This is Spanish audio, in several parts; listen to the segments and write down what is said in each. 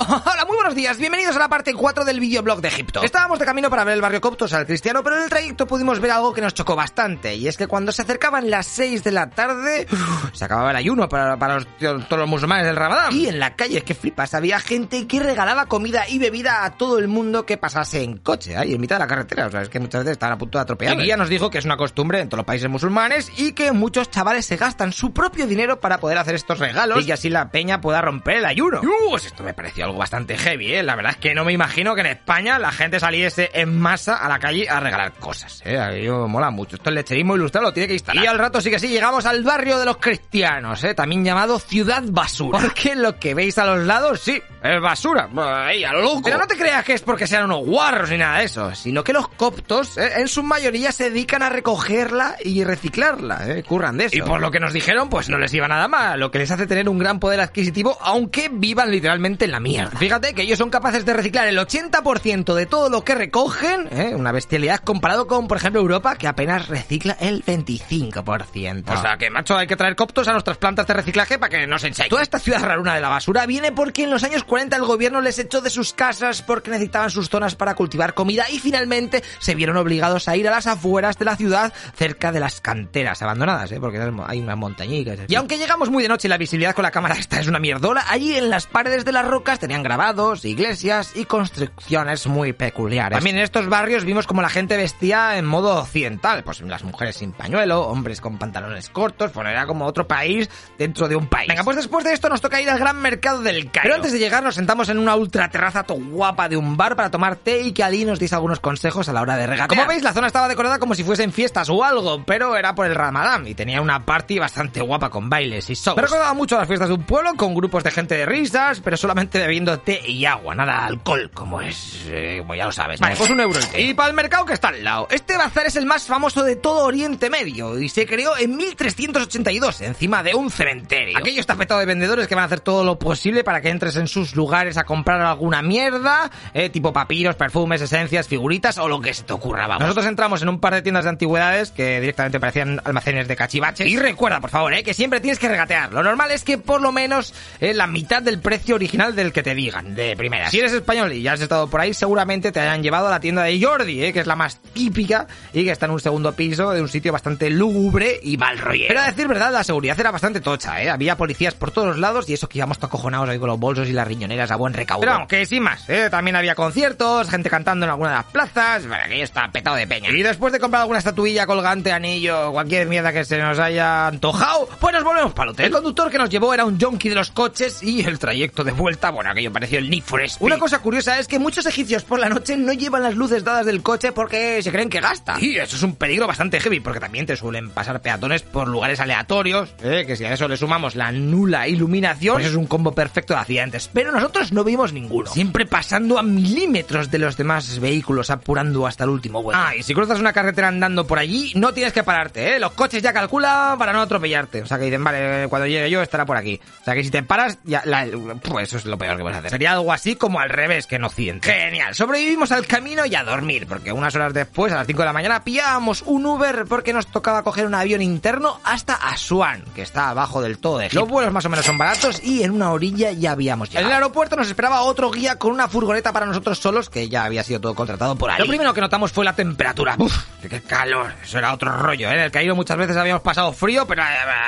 ¡Hola! Buenos días, bienvenidos a la parte 4 del videoblog de Egipto. Estábamos de camino para ver el barrio Coptos al cristiano, pero en el trayecto pudimos ver algo que nos chocó bastante, y es que cuando se acercaban las 6 de la tarde, se acababa el ayuno para, para los, todos los musulmanes del Ramadán. Y en la calle, que flipas, había gente que regalaba comida y bebida a todo el mundo que pasase en coche, ahí en mitad de la carretera, o sea, es que muchas veces estaban a punto de atropellar. Y ya nos dijo que es una costumbre en todos los países musulmanes y que muchos chavales se gastan su propio dinero para poder hacer estos regalos y que así la peña pueda romper el ayuno. Uh, pues esto me pareció algo bastante heavy, ¿eh? La verdad es que no me imagino que en España la gente saliese en masa a la calle a regalar cosas, ¿eh? A mí me mola mucho. Esto el lecherismo ilustrado lo tiene que instalar. Y al rato sí que sí, llegamos al barrio de los cristianos, ¿eh? También llamado Ciudad Basura. Porque lo que veis a los lados, sí, es basura. Ahí, a lo loco. Pero no te creas que es porque sean unos guarros ni nada de eso, sino que los coptos, ¿eh? en su mayoría, se dedican a recogerla y reciclarla, ¿eh? Curran de eso. Y por lo que nos dijeron, pues no les iba nada mal, lo que les hace tener un gran poder adquisitivo, aunque vivan literalmente en la mierda. Fíjate que ellos son capaces de reciclar el 80% de todo lo que recogen, ¿eh? una bestialidad comparado con, por ejemplo, Europa, que apenas recicla el 25%. O sea que, macho, hay que traer coptos a nuestras plantas de reciclaje para que nos enseñen. Toda esta ciudad raruna de la basura viene porque en los años 40 el gobierno les echó de sus casas porque necesitaban sus zonas para cultivar comida y finalmente se vieron obligados a ir a las afueras de la ciudad cerca de las canteras abandonadas, ¿eh? porque hay unas montañicas. Y aunque llegamos muy de noche y la visibilidad con la cámara esta es una mierdola, allí en las paredes de las rocas tenían grabados, iglesias y construcciones muy peculiares. También en estos barrios vimos como la gente vestía en modo occidental, pues las mujeres sin pañuelo, hombres con pantalones cortos, pues era como otro país dentro de un país. Venga, pues después de esto nos toca ir al gran mercado del Cairo. Pero antes de llegar nos sentamos en una ultra terraza guapa de un bar para tomar té y que Ali nos dice algunos consejos a la hora de regatear. Como veis, la zona estaba decorada como si fuesen fiestas o algo, pero era por el Ramadán y tenía una party bastante guapa con bailes y shows. Me recordaba mucho las fiestas de un pueblo con grupos de gente de risas, pero solamente bebiendo té y agua, nada alcohol, como es, eh, como ya lo sabes. Vale, pues un euro. Y para el mercado que está al lado. Este bazar es el más famoso de todo Oriente Medio y se creó en 1382 encima de un cementerio. Aquello está petado de vendedores que van a hacer todo lo posible para que entres en sus lugares a comprar alguna mierda, eh, tipo papiros, perfumes, esencias, figuritas o lo que se te ocurra, vamos. Nosotros entramos en un par de tiendas de antigüedades que directamente parecían almacenes de cachivaches. Y recuerda, por favor, eh, que siempre tienes que regatear. Lo normal es que por lo menos eh, la mitad del precio original del que te digan, de primera. Si eres español y ya has estado por ahí, seguramente te hayan llevado a la tienda de Jordi, eh, que es la más típica y que está en un segundo piso de un sitio bastante lúgubre y mal rollo. Pero a decir verdad, la seguridad era bastante tocha, ¿eh? Había policías por todos lados y eso que íbamos acojonados ahí con los bolsos y las riñoneras a buen recaudo. Pero aunque sin más, ¿eh? También había conciertos, gente cantando en alguna de las plazas, para que está petado de peña. Y después de comprar alguna estatuilla, colgante, anillo, cualquier mierda que se nos haya antojado, pues nos volvemos para el hotel. El conductor que nos llevó era un junkie de los coches y el trayecto de vuelta, bueno, aquello pareció el Need Una cosa curiosa es que muchos egipcios por la noche no llevan las luces dadas del coche porque se creen que gasta. Y eso es un peligro bastante heavy porque también te suelen pasar peatones por lugares aleatorios, ¿eh? que si a eso le sumamos la nula iluminación, pues es un combo perfecto de accidentes. Pero nosotros no vimos ninguno. Siempre pasando a milímetros de los demás vehículos, apurando hasta el último hueco. Ah, y si cruzas una carretera andando por allí, no tienes que pararte, ¿eh? Los coches ya calculan para no atropellarte. O sea que dicen, vale, cuando llegue yo estará por aquí. O sea que si te paras, ya, pues eso es lo peor que puedes hacer. Sería algo así como al revés que en Occidente. Genial. Sobrevivimos al camino y a dormir, porque unas horas después, a las 5 de la mañana, pillábamos un Uber porque nos tocaba coger un avión interno hasta Asuán, que está abajo del todo de Los vuelos más o menos son baratos y en una orilla ya habíamos llegado. En el aeropuerto nos esperaba otro guía con una furgoneta para nosotros solos, que ya había sido todo contratado por ahí. Lo primero que notamos fue la temperatura. Uf, qué calor. Eso era otro rollo, ¿eh? En el Cairo muchas veces habíamos pasado frío, pero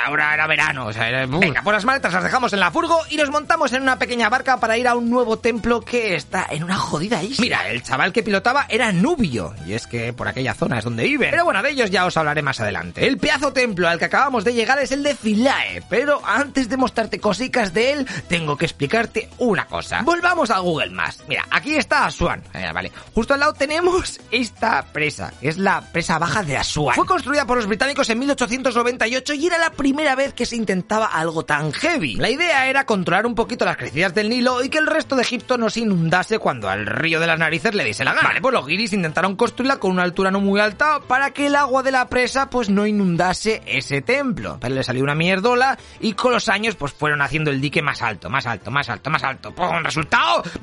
ahora era verano. O sea, era... Venga, pues las maletas las dejamos en la furgo y nos montamos en una pequeña barca para ir a un nuevo templo que está en una jodida isla. Mira, el chaval que pilotaba era Nubio, y es que por aquella zona es donde vive. Pero bueno, de ellos ya os hablaré más adelante. El pedazo templo al que acabamos de llegar es el de Philae, pero antes de mostrarte cositas de él, tengo que explicarte una cosa. Volvamos a Google Maps. Mira, aquí está Asuán. Eh, vale. Justo al lado tenemos esta presa, que es la presa baja de Asuán. Fue construida por los británicos en 1898 y era la primera vez que se intentaba algo tan heavy. La idea era controlar un poquito las crecidas del Nilo y que el resto de Egipto no se inundase cuando al río de las narices le diese la gana. Vale, pues los guiris intentaron construirla con una altura no muy alta para que el agua de la presa pues no inundase ese templo. Pero le salió una mierdola y con los años pues fueron haciendo el dique más alto, más alto, más alto, más alto. ¡Pum! ¡Resultado!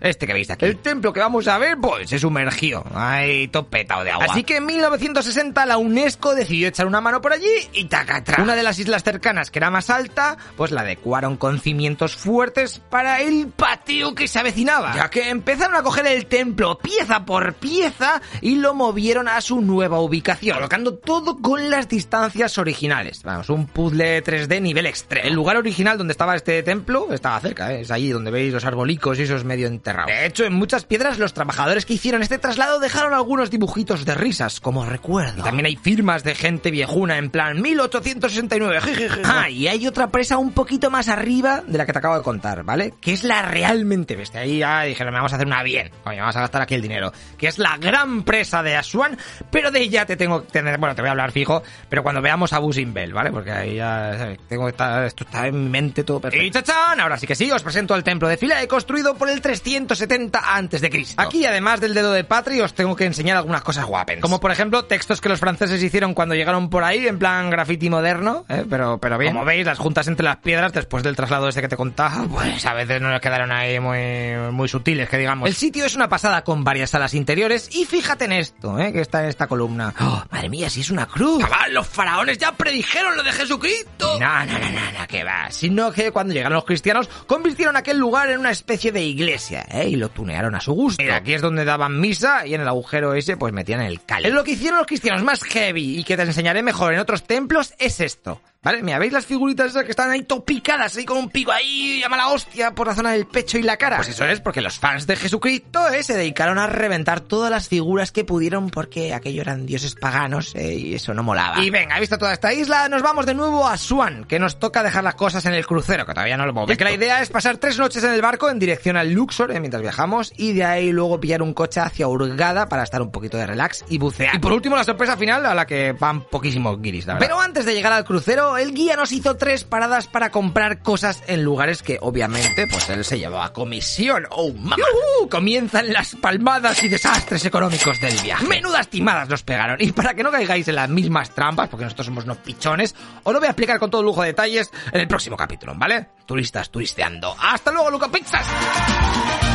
Este que veis aquí. El templo que vamos a ver pues se sumergió. Ay, topetado de agua. Así que en 1960 la UNESCO decidió echar una mano por allí y tacatra. Una de las islas cercanas que era más alta pues la adecuaron con cimientos fuertes para el pateo que se avecinaba, ya que empezaron a coger el templo pieza por pieza y lo movieron a su nueva ubicación, colocando todo con las distancias originales. Vamos, un puzzle 3D nivel extremo. El lugar original donde estaba este templo estaba cerca, ¿eh? es allí donde veis los arbolicos y esos medio enterrados. De hecho, en muchas piedras los trabajadores que hicieron este traslado dejaron algunos dibujitos de risas como recuerdo. también hay firmas de gente viejuna en plan 1869. Ah, y hay otra presa un poquito más arriba de la que te acabo de contar, ¿vale? Que es la realmente bestia. Ahí ya dijeron, vamos a hacer una bien. Coño, vamos a gastar aquí el dinero. Que es la gran presa de Asuan, pero de ella te tengo que tener, bueno, te voy a hablar fijo, pero cuando veamos a Bell, ¿vale? Porque ahí ya tengo que estar, esto está en mi mente todo perfecto. Y chachán, ahora sí que sí, os presento el templo de Philae construido por el 370 antes de Cristo. Aquí, además del dedo de Patri, os tengo que enseñar algunas cosas guapas. Como por ejemplo, textos que los franceses hicieron cuando llegaron por ahí, en plan graffiti moderno, ¿eh? pero, pero bien. Como veis, las juntas entre las piedras después del traslado ese que te contaba, pues a veces no les quedaron ahí muy, muy sutiles, que digamos. El sitio es una pasada con varias salas interiores y fíjate en esto, ¿eh? que está en esta columna. Oh, madre mía, si es una cruz. Cabal, los faraones ya predijeron lo de Jesucristo. No, no, no, no, no, que va. Sino que cuando llegaron los cristianos, convirtieron aquel lugar en una especie de iglesia, ¿eh? Y lo tunearon a su gusto. Mira, aquí es donde daban misa y en el agujero ese pues metían el cal. Lo que hicieron los cristianos más heavy y que te enseñaré mejor en otros templos es esto. ¿Vale? Mira, ¿veis las figuritas esas que están ahí topicadas, ahí con un pico ahí, llama la hostia por la zona del pecho y la cara? Pues eso es porque los fans de Jesucristo eh, se dedicaron a reventar todas las figuras que pudieron porque aquello eran dioses paganos eh, y eso no molaba. Y venga, visto toda esta isla, nos vamos de nuevo a Swan, que nos toca dejar las cosas en el crucero, que todavía no lo hemos Que la idea es pasar tres noches en el barco en dirección al Luxor eh, mientras viajamos y de ahí luego pillar un coche hacia Hurgada para estar un poquito de relax y bucear. Y por último, la sorpresa final a la que van poquísimos guiris, Pero antes de llegar al crucero, el guía nos hizo tres paradas para comprar cosas en lugares que obviamente pues él se llevaba comisión. ¡Oh, mamá! Comienzan las palmadas y desastres económicos del viaje. Menudas timadas nos pegaron. Y para que no caigáis en las mismas trampas, porque nosotros somos unos pichones, os lo voy a explicar con todo lujo de detalles en el próximo capítulo, ¿vale? Turistas turisteando. ¡Hasta luego, Luca Pizzas!